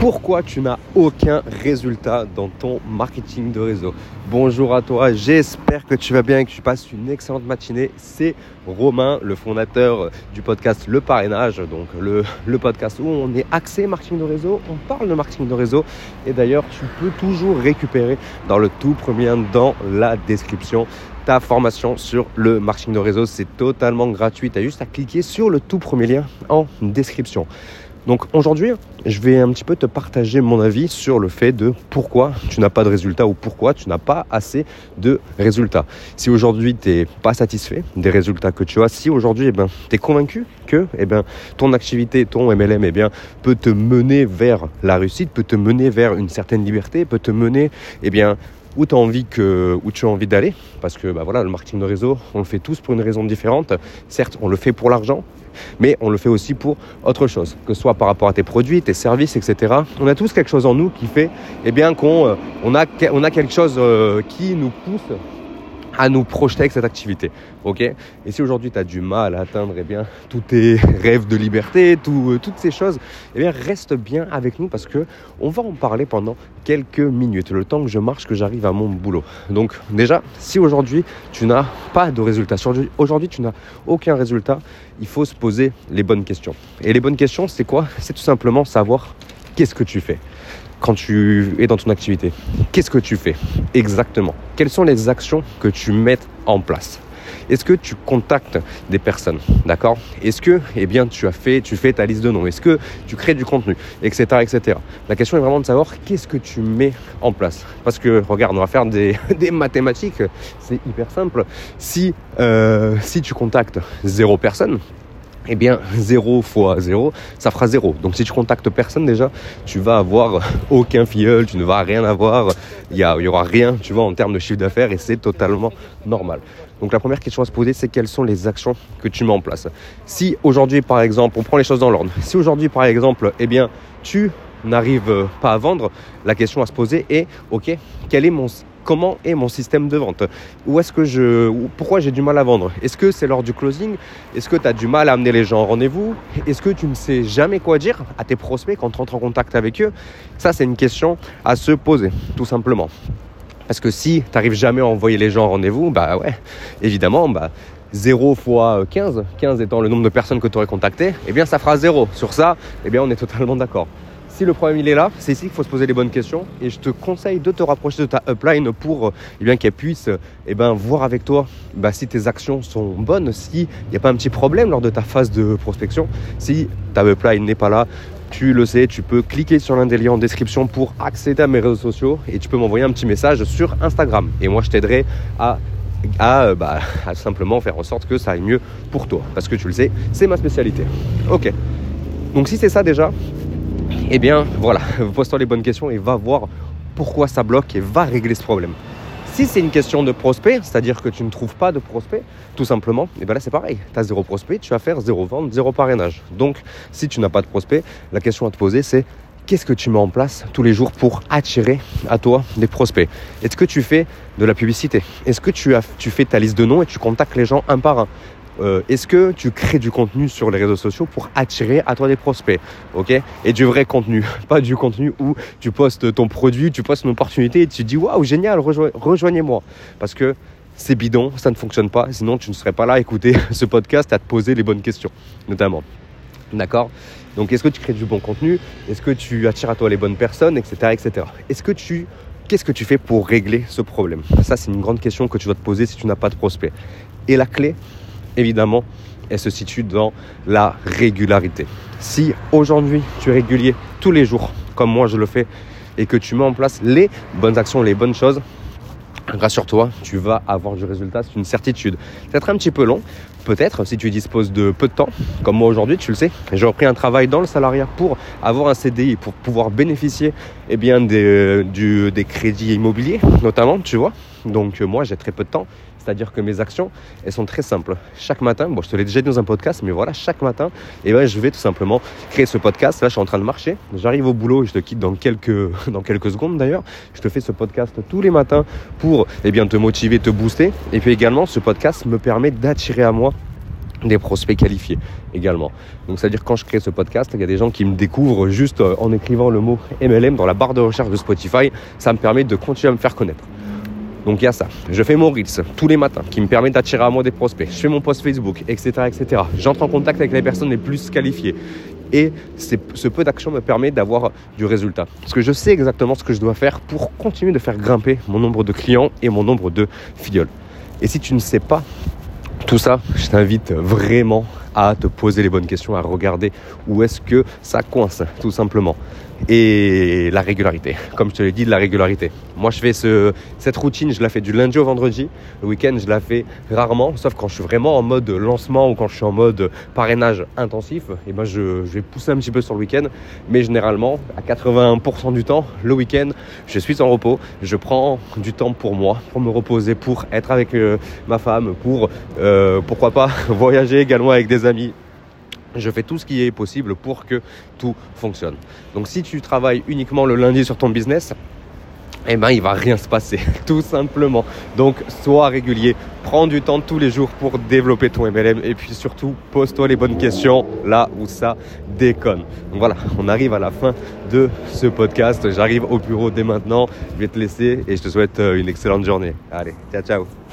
pourquoi tu n'as aucun résultat dans ton marketing de réseau. Bonjour à toi, j'espère que tu vas bien et que tu passes une excellente matinée. C'est Romain, le fondateur du podcast Le Parrainage, donc le, podcast où on est axé marketing de réseau, on parle de marketing de réseau et d'ailleurs tu peux toujours récupérer dans le tout premier dans la description ta formation sur le marketing de réseau. C'est totalement gratuit, tu as juste à cliquer sur le tout premier lien en description. Donc aujourd'hui, je vais un petit peu te partager mon avis sur le fait de pourquoi tu n'as pas de résultats ou pourquoi tu n'as pas assez de résultats. Si aujourd'hui tu n'es pas satisfait des résultats que tu as, si aujourd'hui eh ben, tu es convaincu que eh ben, ton activité, ton MLM eh bien, peut te mener vers la réussite, peut te mener vers une certaine liberté, peut te mener eh bien, où, envie que, où tu as envie d'aller. Parce que bah voilà, le marketing de réseau, on le fait tous pour une raison différente. Certes, on le fait pour l'argent, mais on le fait aussi pour autre chose, que ce soit par rapport à tes produits, tes services, etc. On a tous quelque chose en nous qui fait eh bien, qu'on euh, on a, on a quelque chose euh, qui nous pousse à nous projeter avec cette activité. ok? Et si aujourd'hui tu as du mal à atteindre eh bien, tous tes rêves de liberté, euh, toutes ces choses, eh bien, reste bien avec nous parce que on va en parler pendant quelques minutes, le temps que je marche, que j'arrive à mon boulot. Donc déjà, si aujourd'hui tu n'as pas de résultat, aujourd'hui tu n'as aucun résultat, il faut se poser les bonnes questions. Et les bonnes questions, c'est quoi? C'est tout simplement savoir qu'est-ce que tu fais quand tu es dans ton activité. Qu'est-ce que tu fais exactement? Quelles sont les actions que tu mets en place? Est-ce que tu contactes des personnes D'accord? Est-ce que eh bien, tu as fait, tu fais ta liste de noms? Est-ce que tu crées du contenu Etc. etc. La question est vraiment de savoir qu'est-ce que tu mets en place. Parce que, regarde, on va faire des, mathématiques, c'est hyper simple. Si, euh, si tu contactes zéro personne, eh bien 0 fois 0, ça fera 0. Donc si tu contactes personne déjà, tu vas avoir aucun filleul, tu ne vas rien avoir, il n'y aura rien, tu vois, en termes de chiffre d'affaires et c'est totalement normal. Donc la première question à se poser, c'est quelles sont les actions que tu mets en place? Si aujourd'hui, par exemple, on prend les choses dans l'ordre, si aujourd'hui, par exemple, eh bien, tu n'arrives pas à vendre, la question à se poser est, ok, quel est mon comment est mon système de vente est-ce que pourquoi j'ai du mal à vendre Est-ce que c'est lors du closing Est-ce que tu as du mal à amener les gens en rendez-vous Est-ce que tu ne sais jamais quoi dire à tes prospects quand tu entres en contact avec eux Ça, c'est une question à se poser, tout simplement. Parce que si tu n'arrives jamais à envoyer les gens en rendez-vous, bah ouais, évidemment, bah 0 fois 15, 15 étant le nombre de personnes que tu aurais contactées, eh bien ça fera 0. Sur ça, eh bien on est totalement d'accord si le problème il est là, c'est ici qu'il faut se poser les bonnes questions. Et je te conseille de te rapprocher de ta upline pour eh bien qu'elle puisse eh bien, voir avec toi bah, si tes actions sont bonnes, s'il n'y a pas un petit problème lors de ta phase de prospection. Si ta upline n'est pas là, tu le sais, tu peux cliquer sur l'un des liens en description pour accéder à mes réseaux sociaux et tu peux m'envoyer un petit message sur Instagram. Et moi, je t'aiderai à à, bah, à, simplement faire en sorte que ça aille mieux pour toi. Parce que tu le sais, c'est ma spécialité. Ok. Donc si c'est ça déjà, eh bien voilà, pose-toi les bonnes questions et va voir pourquoi ça bloque et va régler ce problème. Si c'est une question de prospect, c'est-à-dire que tu ne trouves pas de prospect, tout simplement, et eh bien là c'est pareil. Tu as zéro prospect, tu vas faire zéro vente, zéro parrainage. Donc si tu n'as pas de prospect, la question à te poser c'est qu'est-ce que tu mets en place tous les jours pour attirer à toi des prospects? Est-ce que tu fais de la publicité? Est-ce que tu, as, tu fais ta liste de noms et tu contactes les gens un par un? Euh, est-ce que tu crées du contenu sur les réseaux sociaux pour attirer à toi des prospects ok? Et du vrai contenu, pas du contenu où tu postes ton produit, tu postes une opportunité et tu dis waouh, génial, rejoignez-moi. Parce que c'est bidon, ça ne fonctionne pas, sinon tu ne serais pas là à écouter ce podcast, à te poser les bonnes questions, notamment. D'accord? Donc est-ce que tu crées du bon contenu? Est-ce que tu attires à toi les bonnes personnes, etc. etc. Est-ce que tu Qu'est-ce que tu fais pour régler ce problème? Ça, c'est une grande question que tu dois te poser si tu n'as pas de prospect. Et la clé, évidemment, elle se situe dans la régularité. Si aujourd'hui tu es régulier tous les jours, comme moi je le fais, et que tu mets en place les bonnes actions, les bonnes choses, rassure-toi, tu vas avoir du résultat, c'est une certitude. Être un petit peu long, peut-être, si tu disposes de peu de temps, comme moi aujourd'hui, tu le sais. J'ai repris un travail dans le salariat pour avoir un CDI, pour pouvoir bénéficier eh bien, des, des crédits immobiliers, notamment, tu vois. Donc moi, j'ai très peu de temps. C'est-à-dire que mes actions, elles sont très simples. Chaque matin, bon, je te l'ai déjà dit dans un podcast, mais voilà, chaque matin, eh ben, je vais tout simplement créer ce podcast. Là, je suis en train de marcher. J'arrive au boulot, je te quitte dans quelques, secondes d'ailleurs. Je te fais ce podcast tous les matins pour eh te motiver, te booster. Et puis également, ce podcast me permet d'attirer à moi des prospects qualifiés également. Donc c'est à dire quand je crée ce podcast, il y a des gens qui me découvrent juste euh, en écrivant le mot MLM dans la barre de recherche de Spotify, ça me permet de continuer à me faire connaître. Donc il y a ça. Je fais mon Reels tous les matins qui me permet d'attirer à moi des prospects. Je fais mon post Facebook, etc. etc. J'entre en contact avec les personnes les plus qualifiées. Et ce peu d'action me permet d'avoir du résultat. Parce que je sais exactement ce que je dois faire pour continuer de faire grimper mon nombre de clients et mon nombre de filleuls. Et si tu ne sais pas tout ça, je t'invite vraiment à te poser les bonnes questions, à regarder où est-ce que ça coince, tout simplement et la régularité. Comme je te l'ai dit, la régularité. Moi, je fais ce, cette routine, je la fais du lundi au vendredi. Le week-end, je la fais rarement, sauf quand je suis vraiment en mode lancement ou quand je suis en mode parrainage intensif. Et ben, je, vais pousser un petit peu sur le week-end, mais généralement, à 81% du temps, le week-end, je suis en repos. Je prends du temps pour moi, pour me reposer, pour être avec euh, ma femme, pour euh, pourquoi pas voyager également avec des amis je fais tout ce qui est possible pour que tout fonctionne. Donc si tu travailles uniquement le lundi sur ton business, eh ben il va rien se passer, tout simplement. Donc sois régulier, prends du temps tous les jours pour développer ton MLM et puis surtout pose-toi les bonnes questions là où ça déconne. Donc voilà, on arrive à la fin de ce podcast. J'arrive au bureau dès maintenant. Je vais te laisser et je te souhaite euh, une excellente journée. Allez, ciao ciao.